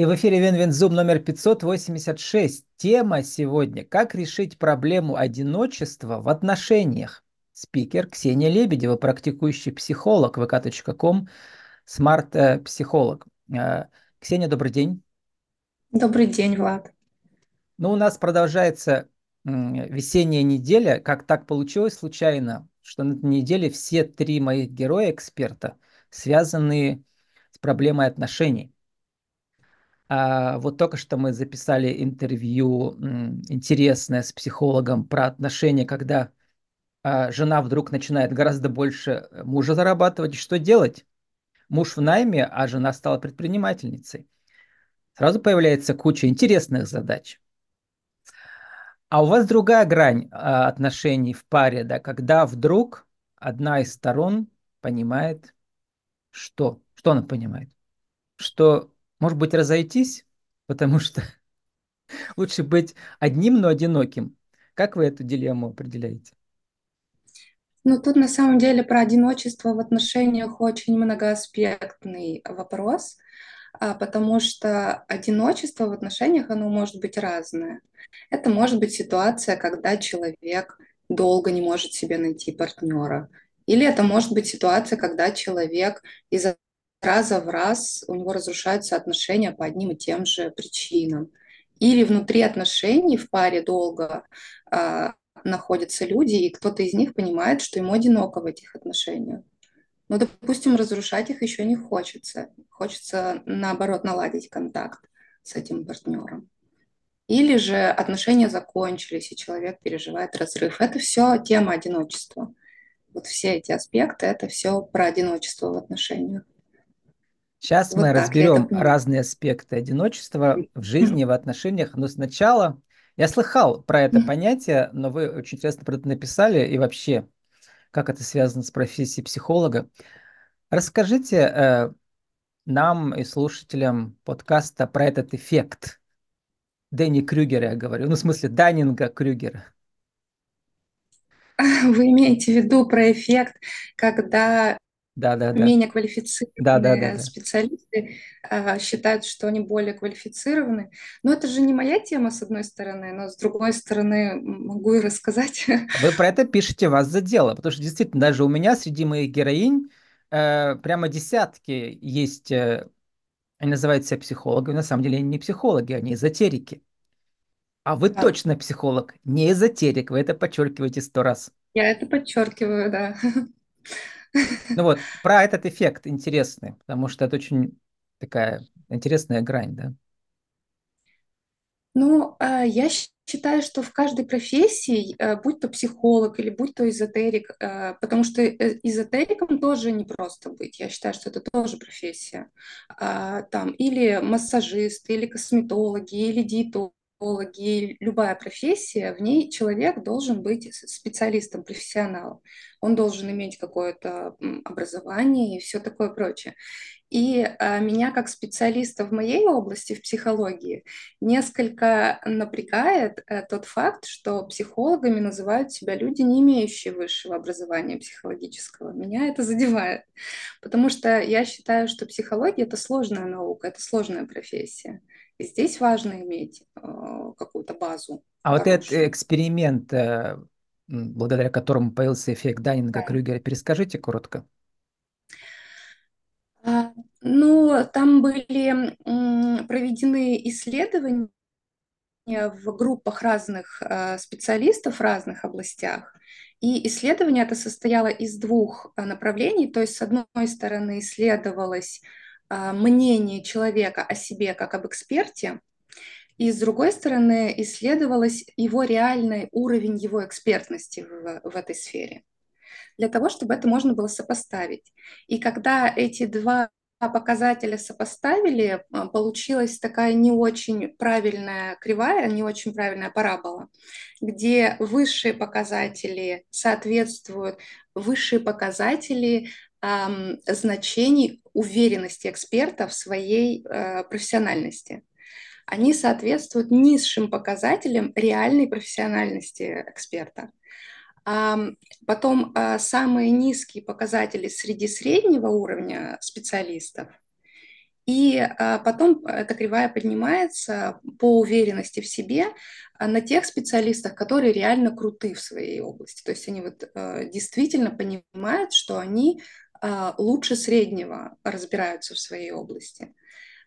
И в эфире WinWinZoom номер 586. Тема сегодня «Как решить проблему одиночества в отношениях». Спикер Ксения Лебедева, практикующий психолог vk.com, смарт-психолог. Э, Ксения, добрый день. Добрый день, Влад. Ну, у нас продолжается весенняя неделя. Как так получилось случайно, что на этой неделе все три моих героя-эксперта связаны с проблемой отношений. А, вот только что мы записали интервью интересное с психологом про отношения, когда а, жена вдруг начинает гораздо больше э, мужа зарабатывать. Что делать? Муж в найме, а жена стала предпринимательницей. Сразу появляется куча интересных задач. А у вас другая грань а, отношений в паре, да, когда вдруг одна из сторон понимает, что? Что она понимает? Что может быть, разойтись, потому что лучше быть одним, но одиноким. Как вы эту дилемму определяете? Ну, тут на самом деле про одиночество в отношениях очень многоаспектный вопрос, а, потому что одиночество в отношениях, оно может быть разное. Это может быть ситуация, когда человек долго не может себе найти партнера. Или это может быть ситуация, когда человек из-за раза в раз у него разрушаются отношения по одним и тем же причинам. Или внутри отношений в паре долго э, находятся люди, и кто-то из них понимает, что ему одиноко в этих отношениях. Но, допустим, разрушать их еще не хочется. Хочется, наоборот, наладить контакт с этим партнером. Или же отношения закончились, и человек переживает разрыв. Это все тема одиночества. Вот все эти аспекты, это все про одиночество в отношениях. Сейчас вот мы разберем разные аспекты одиночества в жизни, в отношениях. Но сначала я слыхал про это понятие, но вы очень интересно про это написали и вообще, как это связано с профессией психолога. Расскажите э, нам и слушателям подкаста про этот эффект. Дэнни Крюгера я говорю, ну в смысле Даннинга Крюгера. Вы имеете в виду про эффект, когда да, да, да. менее квалифицированные да, да, да, да. специалисты а, считают, что они более квалифицированы. Но это же не моя тема, с одной стороны, но с другой стороны могу и рассказать. Вы про это пишете вас за дело, потому что действительно даже у меня среди моих героинь э, прямо десятки есть, э, они называют себя психологами, на самом деле они не психологи, они эзотерики. А вы да. точно психолог, не эзотерик, вы это подчеркиваете сто раз. Я это подчеркиваю, да. Ну вот, про этот эффект интересный, потому что это очень такая интересная грань, да? Ну, а, я считаю, что в каждой профессии, э, будь то психолог или будь то эзотерик, э, потому что э, эзотериком тоже не просто быть, я считаю, что это тоже профессия. А, там или массажист, или косметологи, или диетологи, психологи, любая профессия, в ней человек должен быть специалистом, профессионалом. Он должен иметь какое-то образование и все такое прочее. И а, меня как специалиста в моей области, в психологии, несколько напрягает а, тот факт, что психологами называют себя люди, не имеющие высшего образования психологического. Меня это задевает, потому что я считаю, что психология – это сложная наука, это сложная профессия. Здесь важно иметь э, какую-то базу. А хорошую. вот этот эксперимент, э, благодаря которому появился эффект Даннинга-Крюгера, да. перескажите коротко. А, ну, там были проведены исследования в группах разных э, специалистов в разных областях. И исследование это состояло из двух э, направлений. То есть, с одной стороны, исследовалось мнение человека о себе как об эксперте, и с другой стороны исследовалось его реальный уровень его экспертности в, в этой сфере, для того, чтобы это можно было сопоставить. И когда эти два показателя сопоставили, а, получилась такая не очень правильная кривая, не очень правильная парабола, где высшие показатели соответствуют, высшие показатели эм, значений уверенности эксперта в своей э, профессиональности. Они соответствуют низшим показателям реальной профессиональности эксперта. Потом а, самые низкие показатели среди среднего уровня специалистов И а, потом эта кривая поднимается по уверенности в себе а, на тех специалистах, которые реально круты в своей области. То есть они вот а, действительно понимают, что они лучше среднего разбираются в своей области.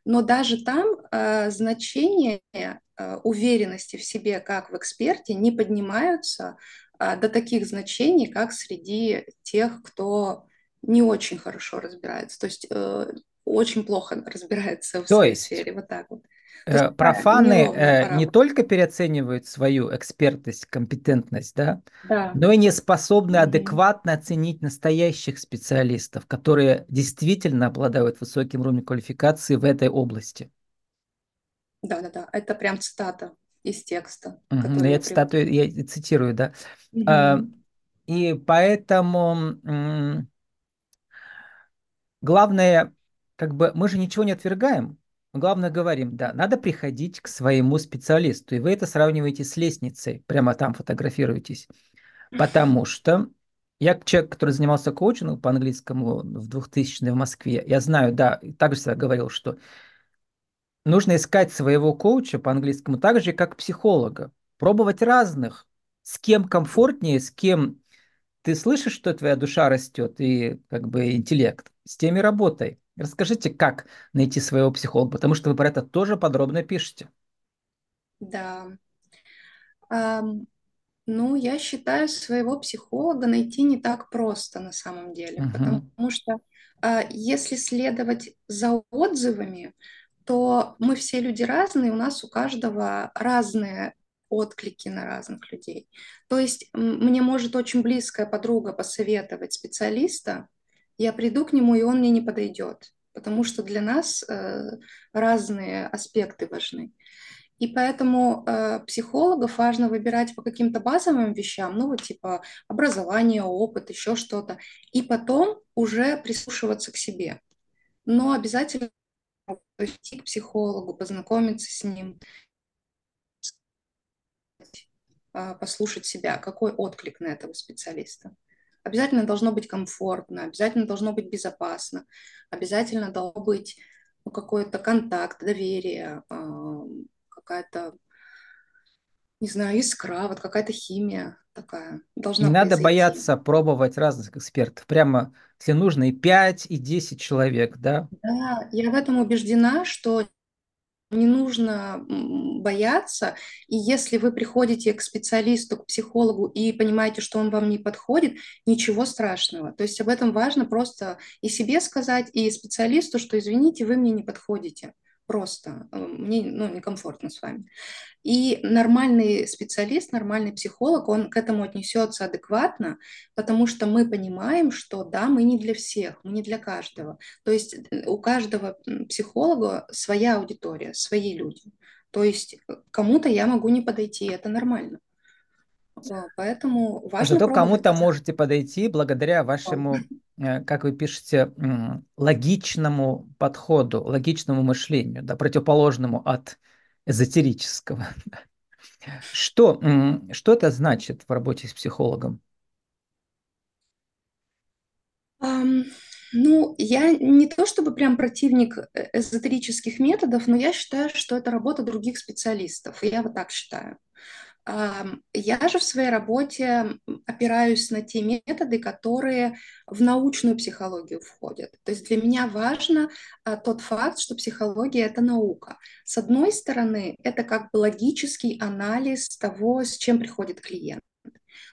Но даже там э, значения э, уверенности в себе как в эксперте не поднимаются э, до таких значений, как среди тех, кто не очень хорошо разбирается, то есть э, очень плохо разбирается в То своей есть сфере, вот так вот. Есть э, профаны э, не только переоценивают свою экспертность, компетентность, да, Да. но и не способны адекватно оценить настоящих специалистов, которые действительно обладают высоким уровнем квалификации в этой области. Да-да-да, это прям цитата из текста, который Я цитату, я цитирую, да. А, Мгм. И поэтому главное, как бы мы же ничего не отвергаем, мы главное говорим, да, надо приходить к своему специалисту, и вы это сравниваете с лестницей, прямо там фотографируетесь, потому что я человек, который занимался коучингом по английскому в 2000 в Москве, я знаю, да, также всегда говорил, что нужно искать своего коуча по английскому так же, как психолога, пробовать разных, с кем комфортнее, с кем ты слышишь, что твоя душа растет и как бы интеллект, с теми работай. Расскажите, как найти своего психолога, потому что вы про это тоже подробно пишете. Да. Ам, Ну, я считаю, своего психолога найти не так просто на самом деле, потому Мгм. что а, если следовать за отзывами, то мы все люди разные, у нас у каждого разные отклики на разных людей. То есть мне может очень близкая подруга посоветовать специалиста, я приду к нему, и он мне не подойдет, потому что для нас э, разные аспекты важны. И поэтому э, психологов важно выбирать по каким-то базовым вещам, ну вот типа образование, опыт, еще что-то, и потом уже прислушиваться к себе. Но обязательно идти к психологу, познакомиться с ним, э, послушать себя, какой отклик на этого специалиста. Обязательно должно быть комфортно, обязательно должно быть безопасно, обязательно должно быть ну, какой-то контакт, доверие, э, какая-то не знаю, искра, вот какая-то химия такая Не должна надо произойти. бояться пробовать разных экспертов. Прямо, если нужно, и 5, и 10 человек, да. Да, я в этом убеждена, что не нужно бояться, и если вы приходите к специалисту, к психологу и понимаете, что он вам не подходит, ничего страшного. То есть об этом важно просто и себе сказать, и специалисту, что извините, вы мне не подходите. Просто э, мне ну, некомфортно с вами. И нормальный специалист, нормальный психолог, он к этому отнесется адекватно, потому что мы понимаем, что да, мы не для всех, мы не для каждого. То есть э, у каждого психолога своя аудитория, свои люди. То есть э, кому-то я могу не подойти, это нормально. Поэтому важно Зато кому-то можете подойти благодаря вашему, как вы пишете, логичному подходу, логичному мышлению, да, противоположному от эзотерического. Что, что это значит в работе с психологом? Ам, ну, я не то чтобы прям противник э- эзотерических методов, но я считаю, что это работа других специалистов. Я вот так считаю. Я же в своей работе опираюсь на те методы, которые в научную психологию входят. То есть для меня важно а, тот факт, что психология– это наука. С одной стороны, это как бы логический анализ того, с чем приходит клиент.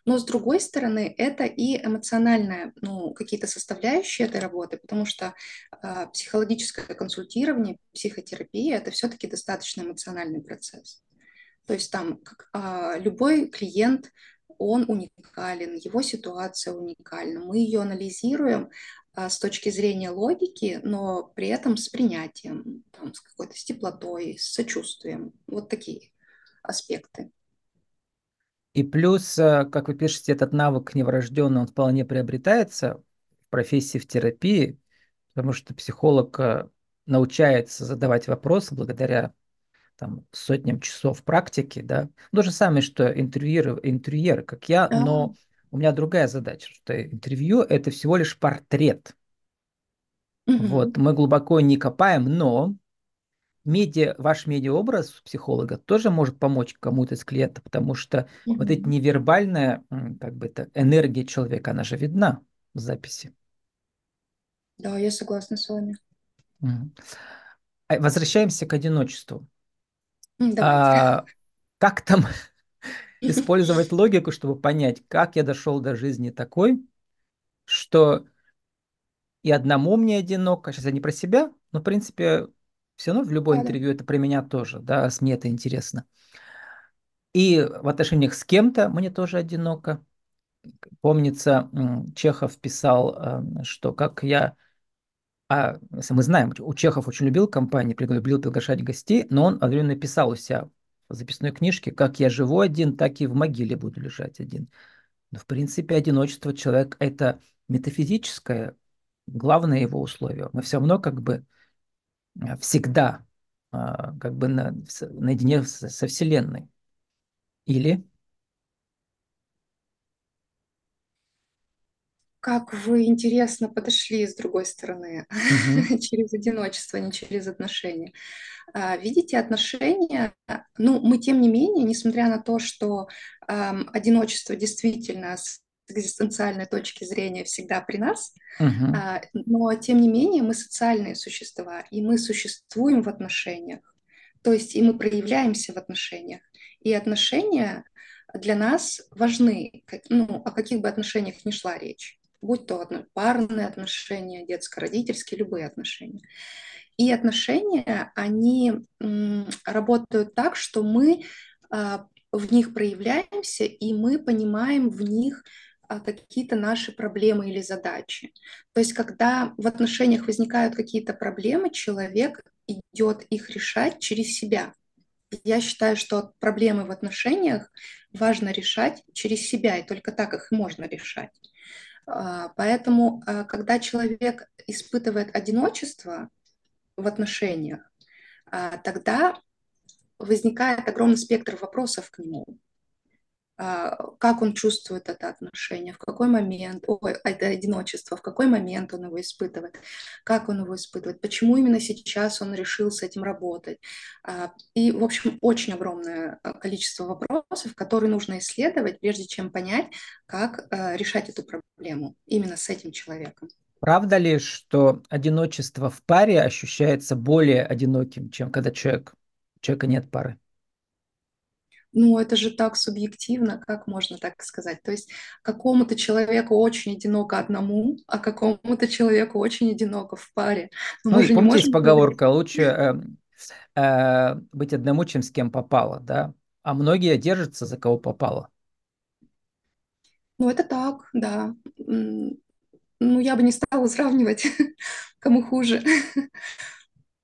Но с другой стороны, это и эмоциональная, ну, какие-то составляющие этой работы, потому что а, психологическое консультирование, психотерапия– это все-таки достаточно эмоциональный процесс. То есть там а, любой клиент, он уникален, его ситуация уникальна. Мы ее анализируем а, с точки зрения логики, но при этом с принятием, там, с какой-то с теплотой, с сочувствием. Вот такие аспекты. И плюс, э, как вы пишете, этот навык неврожденный, он вполне приобретается в профессии в терапии, потому что психолог научается задавать вопросы благодаря там, сотням часов практики, да. То же самое, что интервьюеры, интервьюеры, как я, Да. но у меня другая задача, что интервью– это всего лишь портрет. Вот, мы глубоко не копаем, но медиа, ваш медиаобраз психолога тоже может помочь кому-то из клиентов, потому что вот эта невербальная как бы это энергия человека, она же видна в записи. Да, я согласна с вами. А, возвращаемся к одиночеству. А, как там использовать логику, чтобы понять, как я дошел до жизни такой, что и одному мне одиноко, сейчас я не про себя, но, в принципе, все равно в любое Да, интервью это про меня тоже, да, мне это интересно. И в отношениях с кем-то мне тоже одиноко. Помнится, Чехов писал, э, что как я... А, мы знаем, у Чехов очень любил компании, любил приглашать гостей, но он одновременно писал у себя в записной книжке, как я живу один, так и в могиле буду лежать один. Но, в принципе, одиночество человека – это метафизическое, главное его условие. Мы все равно как бы э, всегда а, как бы на, наедине со Вселенной. Или? Как вы интересно подошли с другой стороны, Угу. через одиночество, не через отношения. А, видите, отношения, ну, мы тем не менее, несмотря на то, что эм, одиночество действительно с экзистенциальной точки зрения всегда при нас, Угу. а, но тем не менее мы социальные существа, и мы существуем в отношениях, то есть и мы проявляемся в отношениях. И отношения для нас важны, ну, о каких бы отношениях ни шла речь будь то парные отношения, детско-родительские, любые отношения. И отношения, они работают так, что мы а, в них проявляемся, и мы понимаем в них а, какие-то наши проблемы или задачи. То есть, когда в отношениях возникают какие-то проблемы, человек идет их решать через себя. Я считаю, что проблемы в отношениях важно решать через себя, и только так их можно решать. А, поэтому, а, когда человек испытывает одиночество в отношениях, а, тогда возникает огромный спектр вопросов к нему. Как он чувствует это отношение, в какой момент, ой, это одиночество, в какой момент он его испытывает, как он его испытывает, почему именно сейчас он решил с этим работать. И, в общем, очень огромное количество вопросов, которые нужно исследовать, прежде чем понять, как решать эту проблему именно с этим человеком. Правда ли, что одиночество в паре ощущается более одиноким, чем когда человек, у человека нет пары? Ну, это же так субъективно, как можно так сказать? То есть какому-то человеку очень одиноко одному, а какому-то человеку очень одиноко в паре. Но ну, и помните, есть поговорка, лучше э, э, быть одному, чем с кем попало, да? А многие держатся за кого попало. Ну, это так, да. Ну, я бы не стала сравнивать, кому хуже.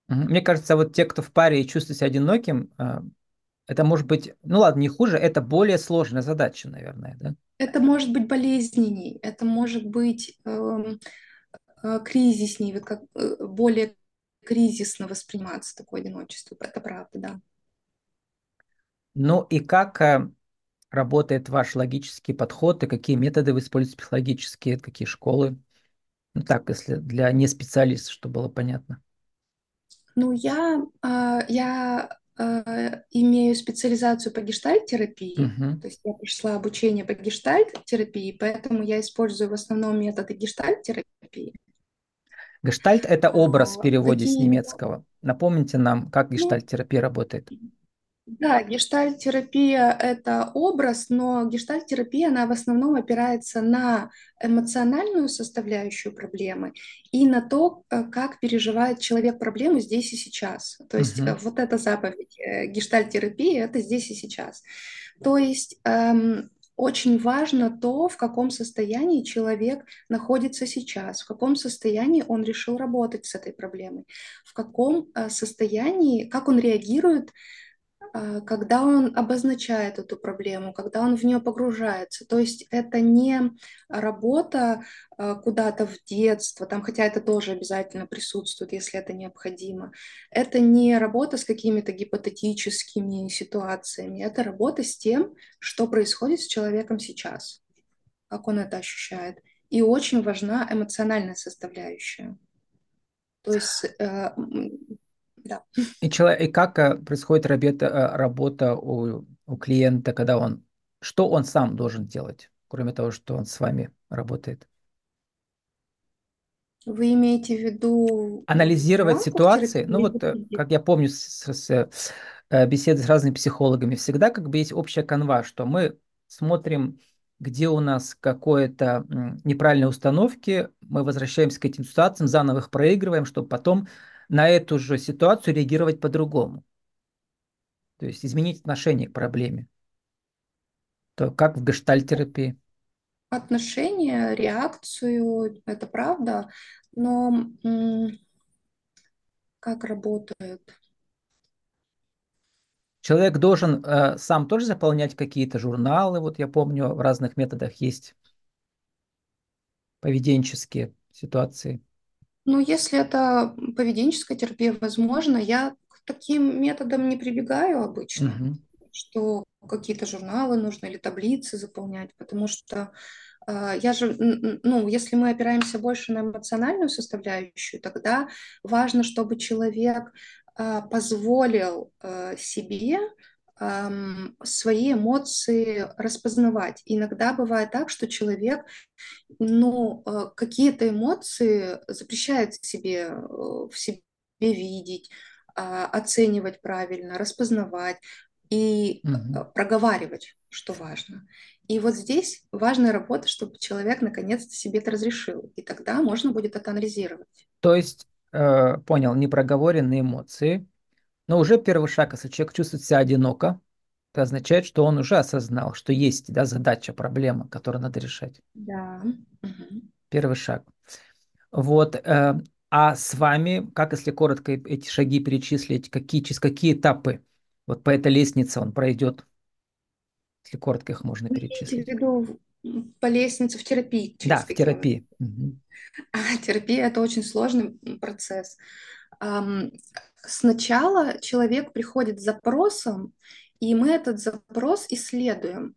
Мне кажется, вот те, кто в паре и чувствует себя одиноким, э, это может быть, ну ладно, не хуже, это более сложная задача, наверное, да? Это может быть болезненней, это может быть эм, э, кризисней, вот как э, более кризисно восприниматься такое одиночество. Это правда, да. Ну и как э, работает ваш логический подход и какие методы вы используете психологические, какие школы? Ну так, если для не специалистов, чтобы было понятно. Ну, я, э, я э, имею специализацию по гештальт-терапии, Угу. то есть я пришла обучение по гештальт-терапии, поэтому я использую в основном методы гештальт-терапии. Гештальт – это образ в переводе Какие... с немецкого. Напомните нам, как ну, гештальт-терапия работает. Да, гештальт-терапия – это образ, но гештальт-терапия, она в основном опирается на эмоциональную составляющую проблемы и на то, э, как переживает человек проблему здесь и сейчас. То есть угу. вот эта заповедь э, гештальт-терапии – это здесь и сейчас. То есть эм, очень важно то, в каком состоянии человек находится сейчас, в каком состоянии он решил работать с этой проблемой, в каком состоянии, как он реагирует когда он обозначает эту проблему, когда он в нее погружается. То есть это не работа а, куда-то в детство, там, хотя это тоже обязательно присутствует, если это необходимо. Это не работа с какими-то гипотетическими ситуациями, это работа с тем, что происходит с человеком сейчас, как он это ощущает. И очень важна эмоциональная составляющая. То есть, э, да. И, человек, и как э, происходит работа, э, работа у, у клиента, когда он... Что он сам должен делать, кроме того, что он с вами работает? Вы имеете в виду Анализировать ситуации. Ну вот, э, как я помню с, с, с, беседы с разными психологами, всегда как бы есть общая канва, что мы смотрим, где у нас какое-то неправильные установки, мы возвращаемся к этим ситуациям, заново их проигрываем, чтобы потом на эту же ситуацию реагировать по-другому. То есть изменить отношение к проблеме. То как в гештальтерапии. Отношение, реакцию, это правда, но как работает? Человек должен э, сам тоже заполнять какие-то журналы. Вот я помню, в разных методах есть поведенческие ситуации. Ну, если это поведенческая терапия, возможно, я к таким методам не прибегаю обычно, Угу. что какие-то журналы нужно или таблицы заполнять, потому что э, я же, ну, если мы опираемся больше на эмоциональную составляющую, тогда важно, чтобы человек э, позволил э, себе свои эмоции распознавать. Иногда бывает так, что человек ну, э, какие-то эмоции запрещает себе, э, в себе видеть, а, оценивать правильно, распознавать и Угу. проговаривать, что важно. И вот здесь важная работа, чтобы человек наконец-то себе это разрешил. И тогда можно будет это анализировать. То есть, э, понял, непроговоренные эмоции, но уже первый шаг, если человек чувствует себя одиноко, это означает, что он уже осознал, что есть да, задача, проблема, которую надо решать. Да. Первый шаг. Вот. Э, а с вами, как если коротко эти шаги перечислить, какие, через какие этапы вот по этой лестнице он пройдет, если коротко их можно перечислить? в виду по лестнице в терапии? Да, в терапии. Угу. А, терапия – это очень сложный процесс. Сначала человек приходит с запросом, и мы этот запрос исследуем.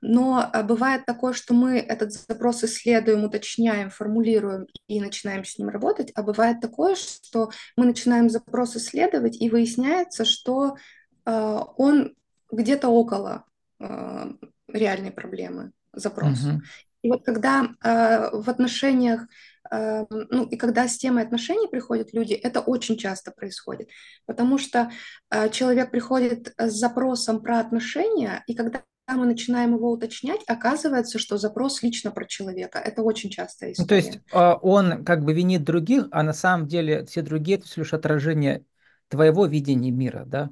Но а, бывает такое, что мы этот запрос исследуем, уточняем, формулируем и начинаем с ним работать, а бывает такое, что мы начинаем запрос исследовать, и выясняется, что э, он где-то около э, реальной проблемы, запрос. Угу. И вот когда э, в отношениях ну и когда с темой отношений приходят люди, это очень часто происходит, потому что э, человек приходит с запросом про отношения, и когда мы начинаем его уточнять, оказывается, что запрос лично про человека. Это очень частая история. Ну, то есть а, он как бы винит других, а на самом деле все другие это лишь отражение твоего видения мира, да?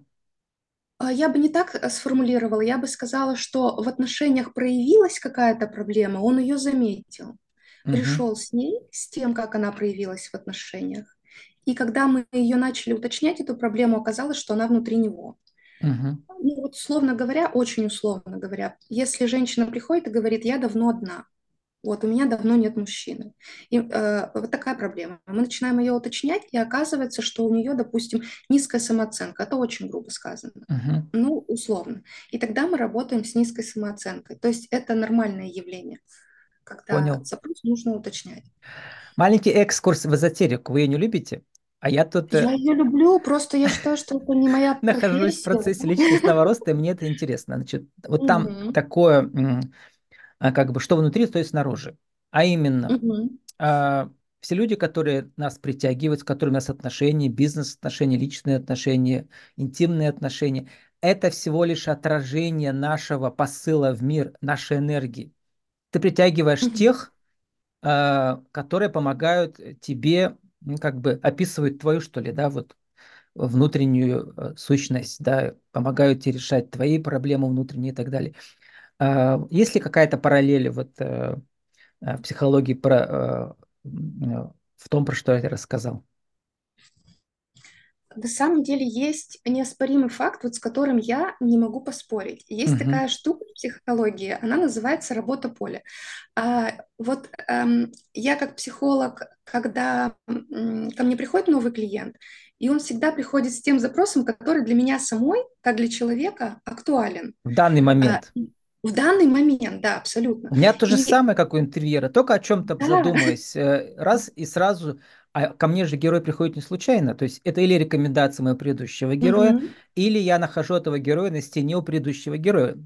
А, я бы не так э, сформулировала, я бы сказала, что в отношениях проявилась какая-то проблема, он ее заметил пришел угу. с ней, с тем, как она проявилась в отношениях. И когда мы ее начали уточнять, эту проблему, оказалось, что она внутри него. Угу. Ну, вот условно говоря, очень условно говоря, если женщина приходит и говорит, я давно одна, вот у меня давно нет мужчины. И э, вот такая проблема. Мы начинаем ее уточнять, и оказывается, что у нее, допустим, низкая самооценка. Это очень грубо сказано. Угу. Ну, условно. И тогда мы работаем с низкой самооценкой. То есть это нормальное явление когда Понял. запрос нужно уточнять. Маленький экскурс в эзотерику. Вы ее не любите? А я тут... Я ее люблю, просто я считаю, что это не моя Нахожусь в процессе личностного роста, и мне это интересно. Значит, вот там такое, а, как бы, что внутри, то и снаружи. А именно, все люди, которые нас притягивают, с которыми у нас отношения, бизнес-отношения, личные отношения, интимные отношения, это всего лишь отражение нашего посыла в мир, нашей энергии. Ты притягиваешь тех, э, которые помогают тебе, ну, как бы описывают твою, что ли, да, вот внутреннюю э, сущность, да, помогают тебе решать твои проблемы внутренние и так далее. Э, есть ли какая-то параллель вот в психологии про, в том, про что я рассказал? На самом деле есть неоспоримый факт, вот с которым я не могу поспорить. Есть угу. такая штука в психологии, она называется работа поля. А, вот эм, я как психолог, когда м, ко мне приходит новый клиент, и он всегда приходит с тем запросом, который для меня самой, как для человека, актуален. В данный момент. А, в данный момент, да, абсолютно. У меня то же и... самое, как у интервьюера, только о чем-то да. задумаюсь, э, раз и сразу А ко мне же герой приходит не случайно. То есть это или рекомендация моего предыдущего героя, Мгм. или я нахожу этого героя на стене у предыдущего героя,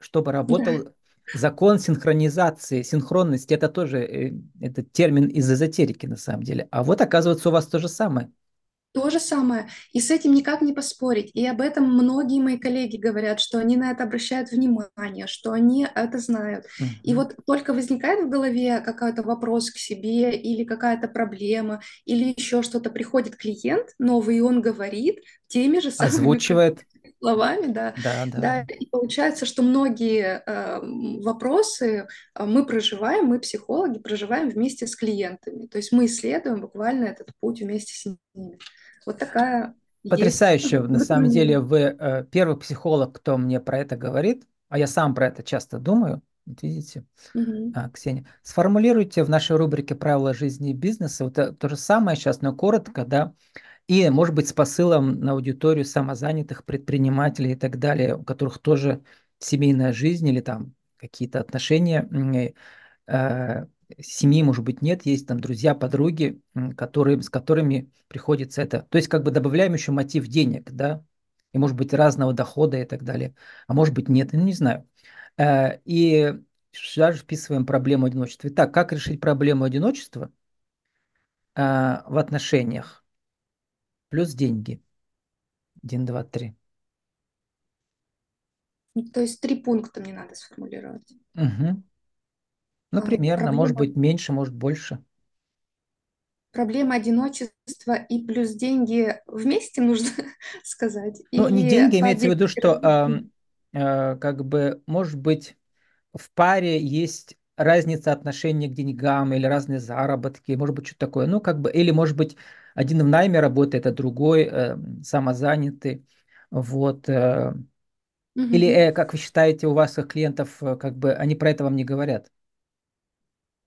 чтобы работал закон синхронизации, синхронности. Это тоже э, это термин из эзотерики на самом деле. А вот оказывается у вас то же самое. То же самое. И с этим никак не поспорить. И об этом многие мои коллеги говорят, что они на это обращают внимание, что они это знают. И Мгм. вот только возникает в голове какой-то вопрос к себе или какая-то проблема, или еще что-то, приходит клиент новый, и он говорит теми же самыми Озвучивает. словами, да, Да, да, да, да. и получается, что многие э, вопросы э, мы проживаем, мы психологи проживаем вместе с клиентами, то есть мы исследуем буквально этот путь вместе с ними. Вот такая есть Потрясающе. На самом деле вы э, первый психолог, кто мне про это говорит, а я сам про это часто думаю. Вот видите, Мгм. а, Ксения, сформулируйте в нашей рубрике «Правила жизни и бизнеса» вот это, то же самое сейчас, но коротко, да, и, может быть, с посылом на аудиторию самозанятых предпринимателей и так далее, у которых тоже семейная жизнь или там какие-то отношения э, семьи, может быть, нет, есть там друзья, подруги, которые, с которыми приходится это. То есть как бы добавляем еще мотив денег, да, и может быть разного дохода и так далее, а может быть нет, ну не знаю. Э, И сюда же вписываем проблему одиночества. Итак, как решить проблему одиночества э, в отношениях? Плюс деньги. Один, два, три. То есть три пункта мне надо сформулировать. Мгм. Ну, примерно, может Проблема, быть, меньше, может, больше. проблема одиночества и плюс деньги вместе нужно сказать? Ну, не Или деньги, имеется в виду, что ам, э, как бы, может быть, в паре есть разница отношения к деньгам или разные заработки, может быть, что-то такое. Ну, как бы, или, может быть, один в найме работает, а другой э, самозанятый. Вот. э. Или, Мгм. э, как вы считаете, у ваших клиентов, э, как бы, они про это вам не говорят?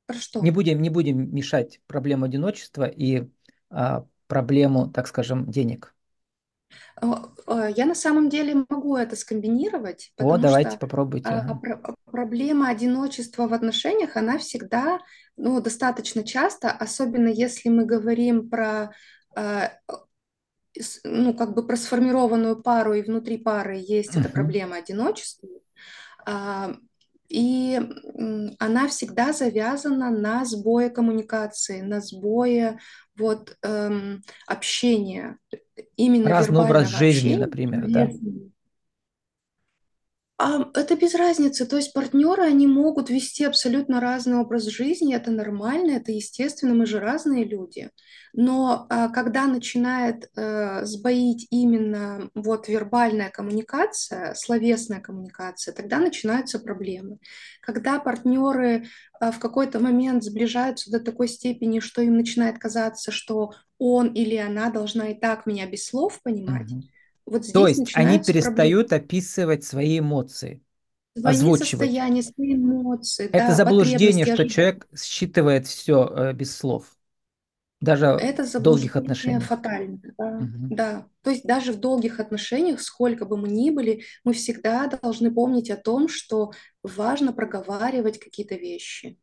Про Не что? будем, не будем мешать проблему одиночества и а, проблему, так скажем, денег. А, а, Я на самом деле могу это скомбинировать, О, давайте что попробуйте. а, ага. проблема одиночества в отношениях, она всегда, ну, достаточно часто, особенно если мы говорим про, с- ну, как бы про сформированную пару, и внутри пары есть эта Мгм. проблема одиночества, а, и она всегда завязана на сбое коммуникации, на сбое вот эм, общения, именно Разный образ жизни, общения. например, да? Это без разницы. То есть партнеры, они могут вести абсолютно разный образ жизни, это нормально, это естественно, мы же разные люди. Но а, когда начинает э, сбоить именно вот вербальная коммуникация, словесная коммуникация, тогда начинаются проблемы. Когда партнеры а, в какой-то момент сближаются до такой степени, что им начинает казаться, что он или она должна и так меня без слов понимать, Мгм. Вот То здесь есть они начинаются проблемы перестают описывать свои эмоции, свои озвучивать. состояния, свои эмоции, Это да, заблуждение, что ожидания. человек считывает все без слов, даже Это в долгих отношениях. фатально, да, Мгм. да. То есть даже в долгих отношениях, сколько бы мы ни были, мы всегда должны помнить о том, что важно проговаривать какие-то вещи,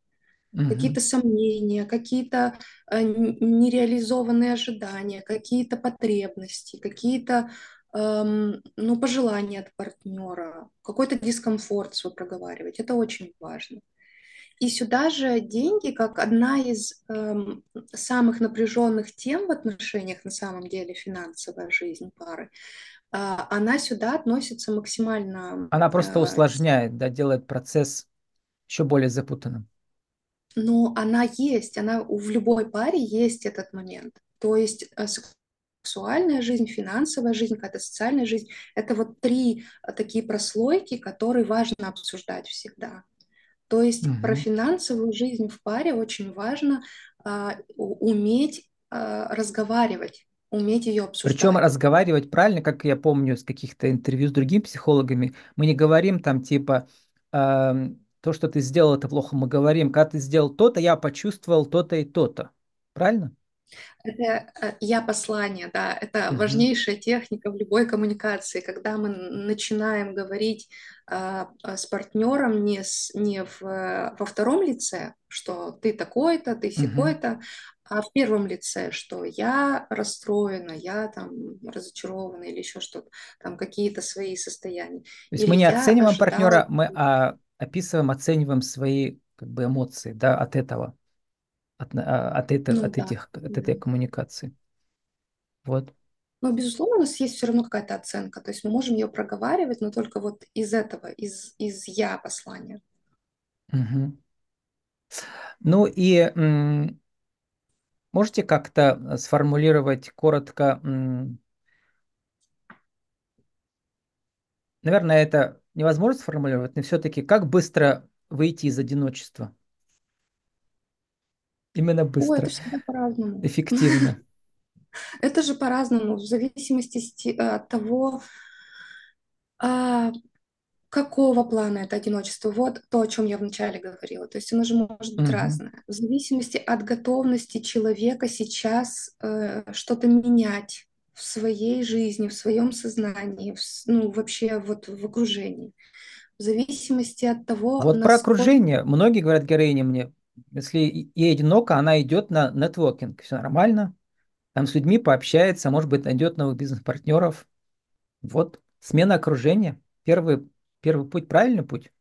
Мгм. какие-то сомнения, какие-то э, нереализованные ожидания, какие-то потребности, какие-то эм, ну, пожелания от партнера, какой-то дискомфорт свой проговаривать. Это очень важно. И сюда же деньги, как одна из эм, самых напряженных тем в отношениях, на самом деле, финансовая жизнь пары, а, она сюда относится максимально, Она просто э, усложняет, да, делает процесс еще более запутанным. но она есть, она в любой паре есть этот момент. То есть э, сексуальная жизнь, финансовая жизнь, какая-то социальная жизнь, это вот три э, такие прослойки, которые важно обсуждать всегда. То есть про Мгм. финансовую жизнь в паре очень важно а, уметь а, разговаривать, уметь ее Причем обсуждать. разговаривать правильно, как я помню с каких-то интервью с другими психологами, мы не говорим там типа эм, то, что ты сделал, это плохо. Мы говорим, когда ты сделал то-то, я почувствовал то-то и то-то. Правильно? Это э, я послание, да, это Мгм. важнейшая техника в любой коммуникации, когда мы начинаем говорить а, а, с партнером не, с, не в, э, во втором лице, что ты такой-то, ты Мгм. сякой-то, а в первом лице, что я расстроена, я там разочарована или еще что-то, там какие-то свои состояния. То есть Или мы не оцениваем ожидала... партнера, мы а, описываем, оцениваем свои как бы эмоции, да, от этого, от, а, от, это, Ну от да, этих, от этой коммуникации. Вот. Но, безусловно, у нас есть все равно какая-то оценка. То есть мы можем ее проговаривать, но только вот из этого, из, из я послания. Мгм. Ну и м, можете как-то сформулировать коротко, м, наверное, это невозможно сформулировать, но все-таки как быстро выйти из одиночества? Именно О, это быстро, всегда по-разному. эффективно. Это же по-разному, в зависимости сти- э, от того, а, какого плана это одиночество. Вот то, о чем я вначале говорила. То есть оно же может быть разное. В зависимости от готовности человека сейчас э, что-то менять в своей жизни, в своем сознании, в ну, вообще вот в окружении. В зависимости от того, Вот про насколько окружение. Многие говорят героине мне, если ей одиноко, она идет на нетворкинг. Все нормально. Там с людьми пообщается, может быть, найдет новых бизнес-партнеров. Вот смена окружения. Первый, первый путь, правильный путь.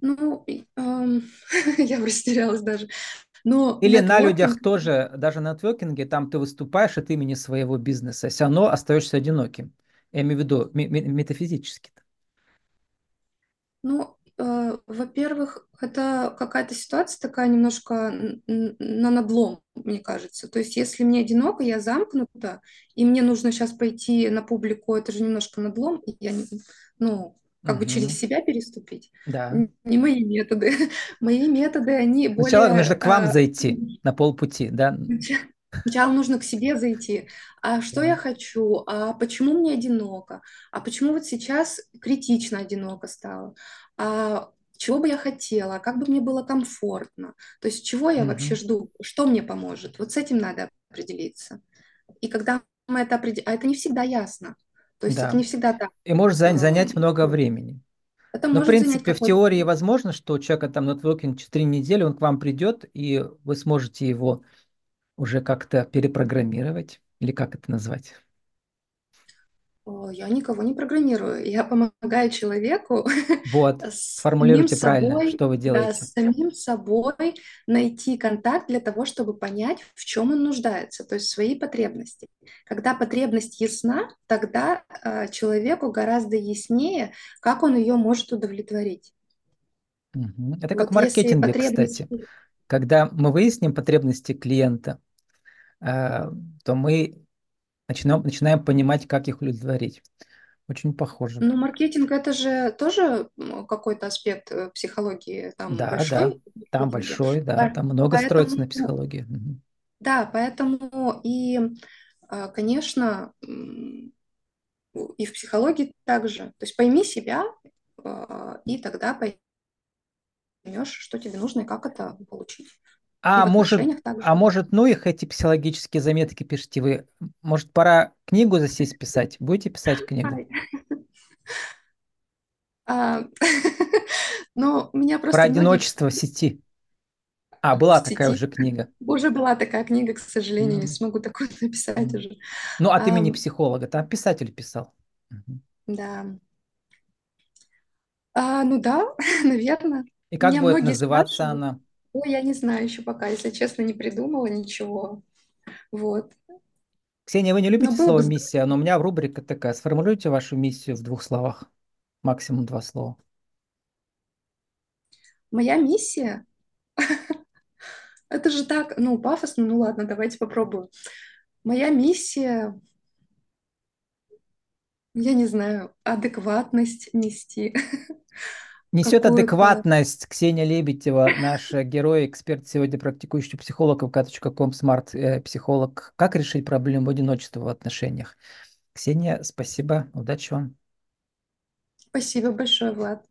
Ну, эм, я растерялась даже. Но Или на нетворкинг, людях тоже, даже на нетворкинге, там ты выступаешь от имени своего бизнеса, все равно остаешься одиноким. Я имею в виду ме- ме- метафизически. ну, во-первых, это какая-то ситуация такая немножко на надлом, мне кажется. То есть, если мне одиноко, я замкнута, и мне нужно сейчас пойти на публику, это же немножко надлом, и я, ну, как бы через себя переступить. Да. Не мои методы. Мои методы, они Сначала нужно более к вам э, зайти на полпути, да. Сначала нужно к себе зайти. А что я хочу? А почему мне одиноко? А почему вот сейчас критично одиноко стало? А чего бы я хотела? Как бы мне было комфортно? То есть чего я вообще Мгм. жду? Что мне поможет? Вот с этим надо определиться. И когда мы это определяем, а это не всегда ясно. То есть это Да. не всегда так. И может зан- занять много времени. Это Но, в принципе, в теории возможно, что у человека там нетворкинг 4 недели, он к вам придет, и вы сможете его уже как-то перепрограммировать, или как это назвать? Я никого не программирую. Я помогаю человеку Вот, сформулируйте правильно, собой, что вы делаете. с самим собой найти контакт для того, чтобы понять, в чем он нуждается, то есть свои потребности. Когда потребность ясна, тогда э, человеку гораздо яснее, как он ее может удовлетворить. Мгм. Это как в Вот маркетинге, потребность... кстати. Когда мы выясним потребности клиента, то мы начнем, начинаем понимать, как их удовлетворить. Очень похоже. Ну, маркетинг это же тоже какой-то аспект э, психологии там Да, да. большой в Там большой, да. По- Там много строится Поэтому на психологии. Да, поэтому и, а, конечно, и в психологии также. То есть пойми себя, и тогда поймешь, что тебе нужно и как это получить. А может, также. а может, ну их эти психологические заметки пишите вы. Может, пора книгу засесть писать? Будете писать книгу? А, Но меня Про просто многие одиночество в сети. А, была такая уже книга. Уже была такая книга, к сожалению, не смогу такое написать уже. Ну, от имени психолога. Там писатель писал. Да. А, ну да, наверное. И как будет называться она? Ой, я не знаю еще пока, если честно, не придумала ничего. Вот. Ксения, вы не Но любите было слово бы миссия, но у меня рубрика такая. Сформулируйте вашу миссию в двух словах. Максимум два слова. Моя миссия, это же так, ну, пафосно, ну ладно, давайте попробуем. Моя миссия, я не знаю, адекватность нести Несет адекватность Ксения Лебедева, наш э, герой, эксперт сегодня, практикующий психолог, vk.com, смарт-психолог. Как решить проблему одиночества в отношениях? Ксения, спасибо, удачи вам. Спасибо большое, Влад.